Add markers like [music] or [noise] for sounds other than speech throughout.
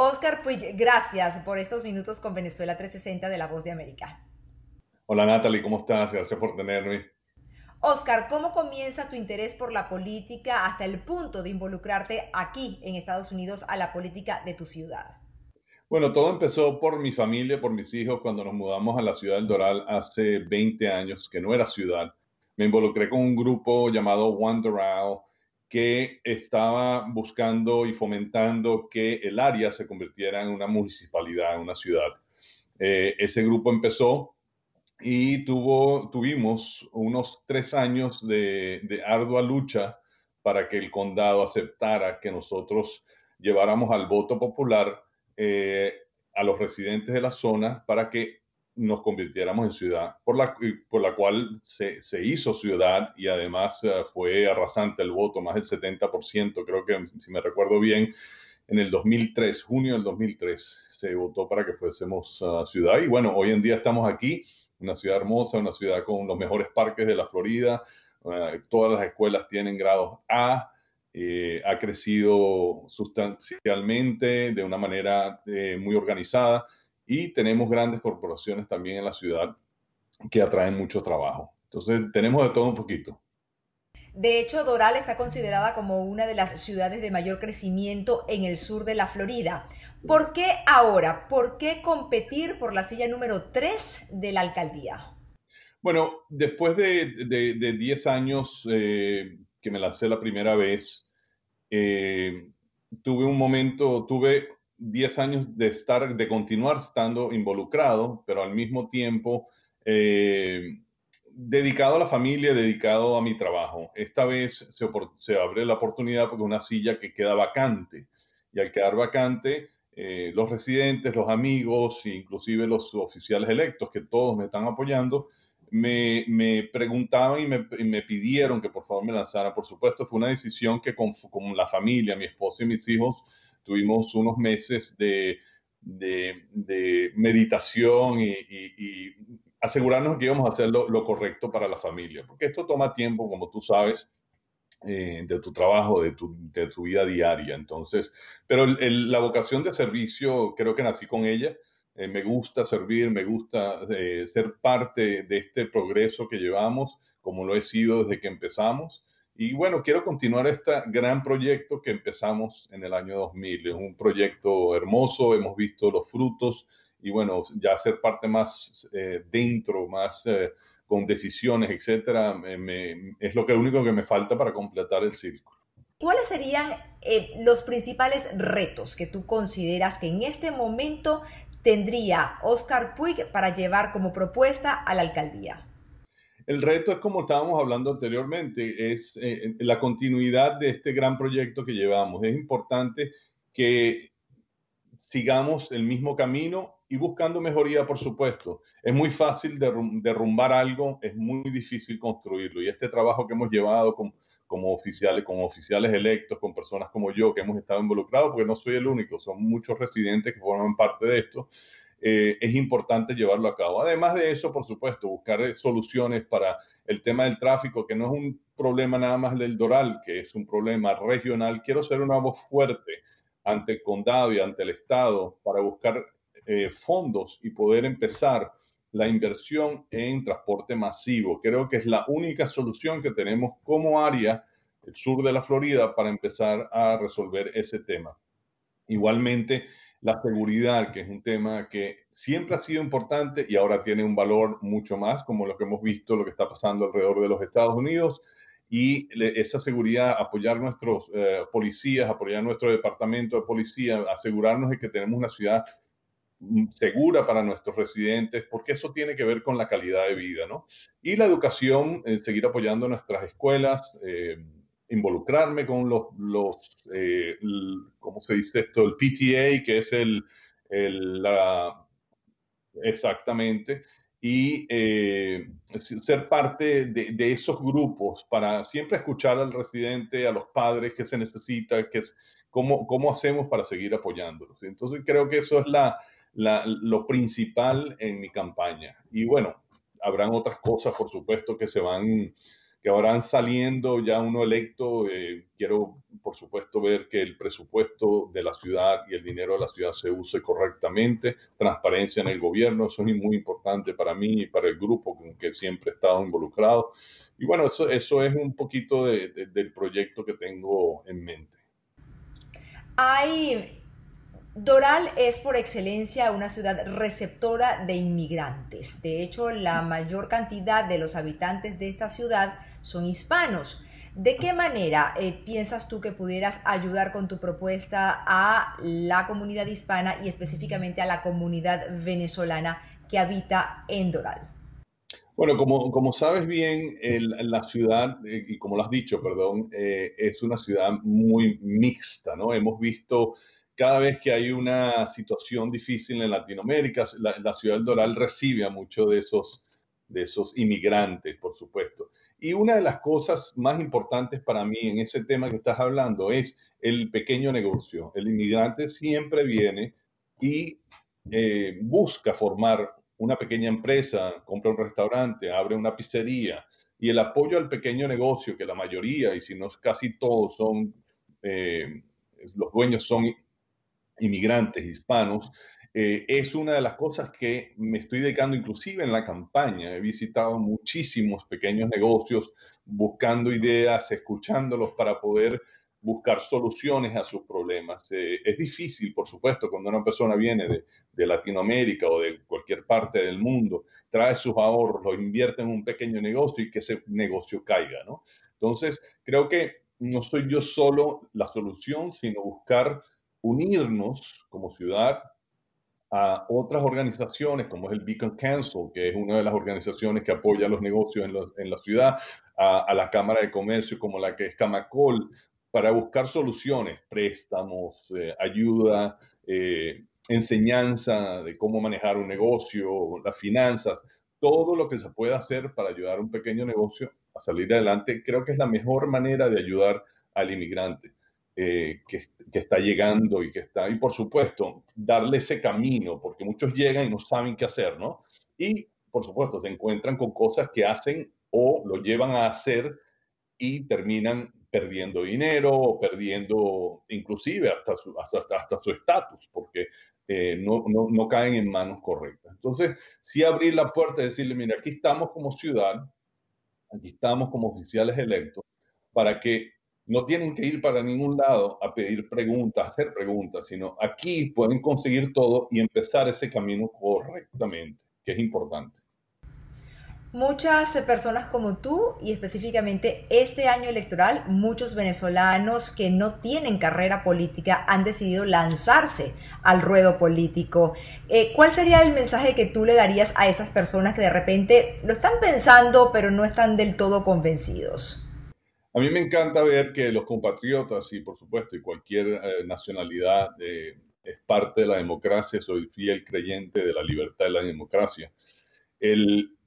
Oscar Puig, gracias por estos minutos con Venezuela 360 de La Voz de América. Hola Natalie, ¿cómo estás? Gracias por tenerme. Oscar, ¿cómo comienza tu interés por la política hasta el punto de involucrarte aquí en Estados Unidos a la política de tu ciudad? Bueno, todo empezó por mi familia, por mis hijos, cuando nos mudamos a la ciudad del Doral hace 20 años, que no era ciudad. Me involucré con un grupo llamado One Doral que estaba buscando y fomentando que el área se convirtiera en una municipalidad, en una ciudad. Eh, ese grupo empezó y tuvo, tuvimos unos tres años de, ardua lucha para que el condado aceptara que nosotros lleváramos al voto popular eh, a los residentes de la zona para que nos convirtiéramos en ciudad, por la, por la cual se, se hizo ciudad y además eh, fue arrasante el voto, más del 70%, creo que si me recuerdo bien, en el 2003, junio del 2003, se votó para que fuésemos uh, ciudad. Y bueno, hoy en día estamos aquí una ciudad hermosa, una ciudad con los mejores parques de la Florida, eh, todas las escuelas tienen grados A, eh, ha crecido sustancialmente de una manera muy organizada y tenemos grandes corporaciones también en la ciudad que atraen mucho trabajo. Entonces tenemos de todo un poquito. De hecho, Doral está considerada como una de las ciudades de mayor crecimiento en el sur de la Florida. ¿Por qué ahora? ¿Por qué competir por la silla número 3 de la alcaldía? Bueno, después de 10 años eh, que me lancé la primera vez, eh, tuve un momento, tuve 10 años de estar, de continuar estando involucrado, pero al mismo tiempo eh, dedicado a la familia, dedicado a mi trabajo. Esta vez se, abre la oportunidad porque una silla que queda vacante. Y al quedar vacante, eh, los residentes, los amigos, inclusive los oficiales electos, que todos me están apoyando, me, preguntaban y me, pidieron que por favor me lanzara. Por supuesto, fue una decisión que con, la familia, mi esposo y mis hijos, tuvimos unos meses de, meditación y, asegurarnos que íbamos a hacer lo, correcto para la familia, porque esto toma tiempo, como tú sabes, eh, de tu trabajo, de tu, de tu, vida diaria. Entonces, pero la vocación de servicio, creo que nací con ella. Eh, me gusta servir, me gusta eh, ser parte de este progreso que llevamos, como lo he sido desde que empezamos. Y bueno, quiero continuar este gran proyecto que empezamos en el año 2000. Es un proyecto hermoso, hemos visto los frutos y bueno, ya ser parte más eh, dentro, más eh, con decisiones, etcétera, es lo que único que me falta para completar el círculo. ¿Cuáles serían eh, los principales retos que tú consideras que en este momento tendría Oscar Puig para llevar como propuesta a la alcaldía? El reto es como estábamos hablando anteriormente, es la continuidad de este gran proyecto que llevamos. Es importante que sigamos el mismo camino y buscando mejoría, por supuesto. Es muy fácil derrumbar algo, es muy difícil construirlo. Y este trabajo que hemos llevado como oficiales, con oficiales electos, con personas como yo que hemos estado involucrados, porque no soy el único, son muchos residentes que forman parte de esto, eh, es importante llevarlo a cabo. Además de eso, por supuesto, buscar soluciones para el tema del tráfico, que no es un problema nada más del Doral, que es un problema regional. Quiero ser una voz fuerte ante el condado y ante el Estado para buscar eh, fondos y poder empezar la inversión en transporte masivo. Creo que es la única solución que tenemos como área, el sur de la Florida, para empezar a resolver ese tema. Igualmente, la seguridad, que es un tema que siempre ha sido importante y ahora tiene un valor mucho más, como lo que hemos visto, lo que está pasando alrededor de los Estados Unidos. Y esa seguridad, apoyar nuestros eh, policías, apoyar nuestro departamento de policía, asegurarnos de que tenemos una ciudad Mm, segura para nuestros residentes, porque eso tiene que ver con la calidad de vida, ¿no? Y la educación, eh, seguir apoyando nuestras escuelas, eh, involucrarme con los, los eh, ¿cómo se dice esto? El PTA, que es el, el la, exactamente, y ser parte de, de, esos grupos para siempre escuchar al residente, a los padres que se necesita, que es, cómo, cómo hacemos para seguir apoyándolos. Entonces creo que eso es la, lo principal en mi campaña. Y bueno, habrán otras cosas, por supuesto, que se van, que habrán saliendo ya uno electo. Eh, quiero, por supuesto, ver que el presupuesto de la ciudad y el dinero de la ciudad se use correctamente, transparencia en el gobierno, eso es muy importante para mí y para el grupo con que siempre he estado involucrado. Y bueno, eso, eso es un poquito del proyecto que tengo en mente. Hay Doral es por excelencia una ciudad receptora de inmigrantes. De hecho, la mayor cantidad de los habitantes de esta ciudad son hispanos. ¿De qué manera eh, piensas tú que pudieras ayudar con tu propuesta a la comunidad hispana y específicamente a la comunidad venezolana que habita en Doral? Bueno, como, como sabes bien, la ciudad, eh, y como lo has dicho, perdón, eh, es una ciudad muy mixta, ¿no? Hemos visto cada vez que hay una situación difícil en Latinoamérica, la, ciudad del Doral recibe a muchos de esos, de esos inmigrantes, por supuesto. Y una de las cosas más importantes para mí en ese tema que estás hablando es el pequeño negocio. El inmigrante siempre viene y eh, busca formar una pequeña empresa, compra un restaurante, abre una pizzería y el apoyo al pequeño negocio, que la mayoría, y si no casi todos son, eh, los dueños son inmigrantes hispanos, eh, es una de las cosas que me estoy dedicando inclusive en la campaña. He visitado muchísimos pequeños negocios buscando ideas, escuchándolos para poder buscar soluciones a sus problemas. Eh, es difícil, por supuesto, cuando una persona viene de, de, Latinoamérica o de cualquier parte del mundo, trae sus ahorros, lo invierte en un pequeño negocio y que ese negocio caiga, ¿no? Entonces, creo que no soy yo solo la solución, sino buscar unirnos como ciudad a otras organizaciones como es el Beacon Council, que es una de las organizaciones que apoya los negocios en, la ciudad, a, la Cámara de Comercio como la que es Camacol, para buscar soluciones, préstamos, eh, ayuda, eh, enseñanza de cómo manejar un negocio, las finanzas, todo lo que se pueda hacer para ayudar a un pequeño negocio a salir adelante, creo que es la mejor manera de ayudar al inmigrante. Eh, que, está llegando y que está, y por supuesto, darle ese camino, porque muchos llegan y no saben qué hacer, ¿no? Y por supuesto, se encuentran con cosas que hacen o lo llevan a hacer y terminan perdiendo dinero o perdiendo inclusive hasta su hasta, hasta su estatus, porque eh, no, no, no, caen en manos correctas. Entonces, sí abrir la puerta y decirle, mira, aquí estamos como ciudad, aquí estamos como oficiales electos, para que no tienen que ir para ningún lado a pedir preguntas, hacer preguntas, sino aquí pueden conseguir todo y empezar ese camino correctamente, que es importante. Muchas personas como tú y específicamente este año electoral, muchos venezolanos que no tienen carrera política han decidido lanzarse al ruedo político. Eh, ¿Cuál sería el mensaje que tú le darías a esas personas que de repente lo están pensando pero no están del todo convencidos? A mí me encanta ver que los compatriotas, y por supuesto, y cualquier eh, nacionalidad eh, es parte de la democracia, soy fiel creyente de la libertad y la democracia.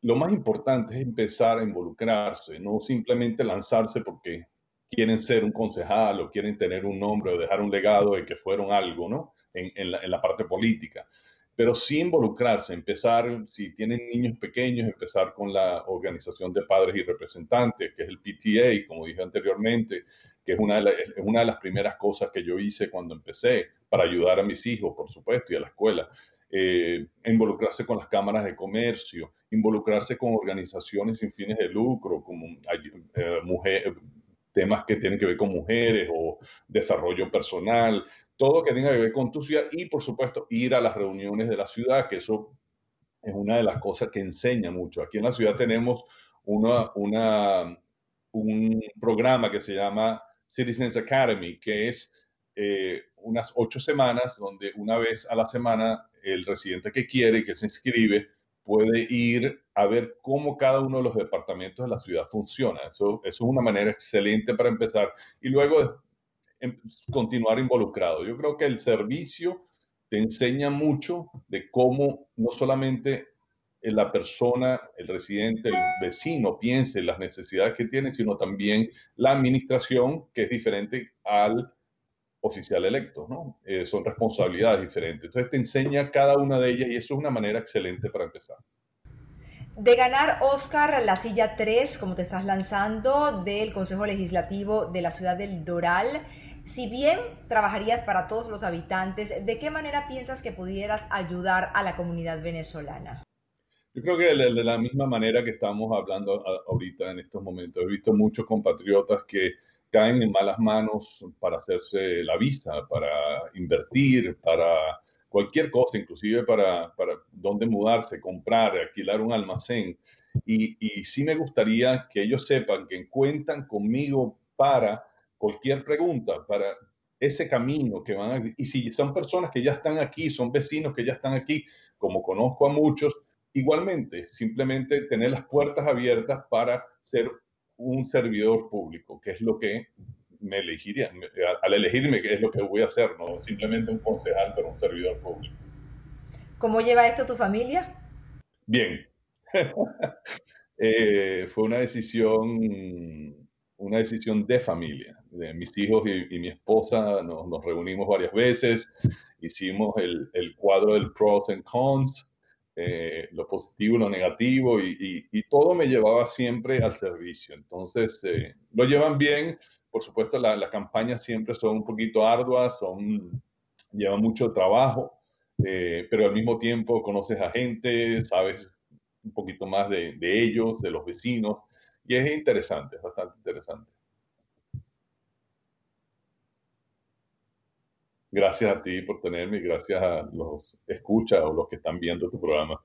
Lo más importante es empezar a involucrarse, no simplemente lanzarse porque quieren ser un concejal o quieren tener un nombre o dejar un legado de que fueron algo, ¿no? En la parte política pero sí involucrarse, empezar, si tienen niños pequeños, empezar con la organización de padres y representantes, que es el PTA, como dije anteriormente, que es una de, una de las primeras cosas que yo hice cuando empecé, para ayudar a mis hijos, por supuesto, y a la escuela. Eh, involucrarse con las cámaras de comercio, involucrarse con organizaciones sin fines de lucro, como eh, temas que tienen que ver con mujeres o desarrollo personal, todo que tenga que ver con tu ciudad y, por supuesto, ir a las reuniones de la ciudad, que eso es una de las cosas que enseña mucho. Aquí en la ciudad tenemos un programa que se llama Citizens Academy, que es eh, unas ocho semanas donde una vez a la semana el residente que quiere, que se inscribe, puede ir a ver cómo cada uno de los departamentos de la ciudad funciona. Eso, eso es una manera excelente para empezar. Y luego continuar involucrado. Yo creo que el servicio te enseña mucho de cómo no solamente la persona, el residente, el vecino piense las necesidades que tiene, sino también la administración, que es diferente al oficial electo, ¿no? Eh, son responsabilidades diferentes. Entonces te enseña cada una de ellas y eso es una manera excelente para empezar. De ganar, Oscar, la silla 3, como te estás lanzando, del Consejo Legislativo de la ciudad del Doral, si bien trabajarías para todos los habitantes, ¿de qué manera piensas que pudieras ayudar a la comunidad venezolana? Yo creo que de la misma manera que estamos hablando ahorita en estos momentos. He visto muchos compatriotas que caen en malas manos para hacerse la vista, para invertir, para cualquier cosa, inclusive para, para dónde mudarse, comprar, alquilar un almacén. Y, y sí me gustaría que ellos sepan que cuentan conmigo para cualquier pregunta, para ese camino que van a... Y si son personas que ya están aquí, son vecinos que ya están aquí, como conozco a muchos, igualmente, simplemente tener las puertas abiertas para ser un servidor público, que es lo que me elegiría, al elegirme, que es lo que voy a hacer, no simplemente un concejal, pero un servidor público. ¿Cómo lleva esto tu familia? Bien. [laughs] Eh, fue una decisión, una decisión de familia. De mis hijos y, mi esposa nos, reunimos varias veces, hicimos el, cuadro del pros and cons, eh, lo positivo lo negativo, y, todo me llevaba siempre al servicio. Entonces, eh, lo llevan bien. Por supuesto, las campañas siempre son un poquito arduas, son, llevan mucho trabajo, eh, pero al mismo tiempo conoces a gente, sabes un poquito más de ellos, de los vecinos, y es interesante, es bastante interesante. Gracias a ti por tenerme y gracias a los escuchas o los que están viendo tu programa.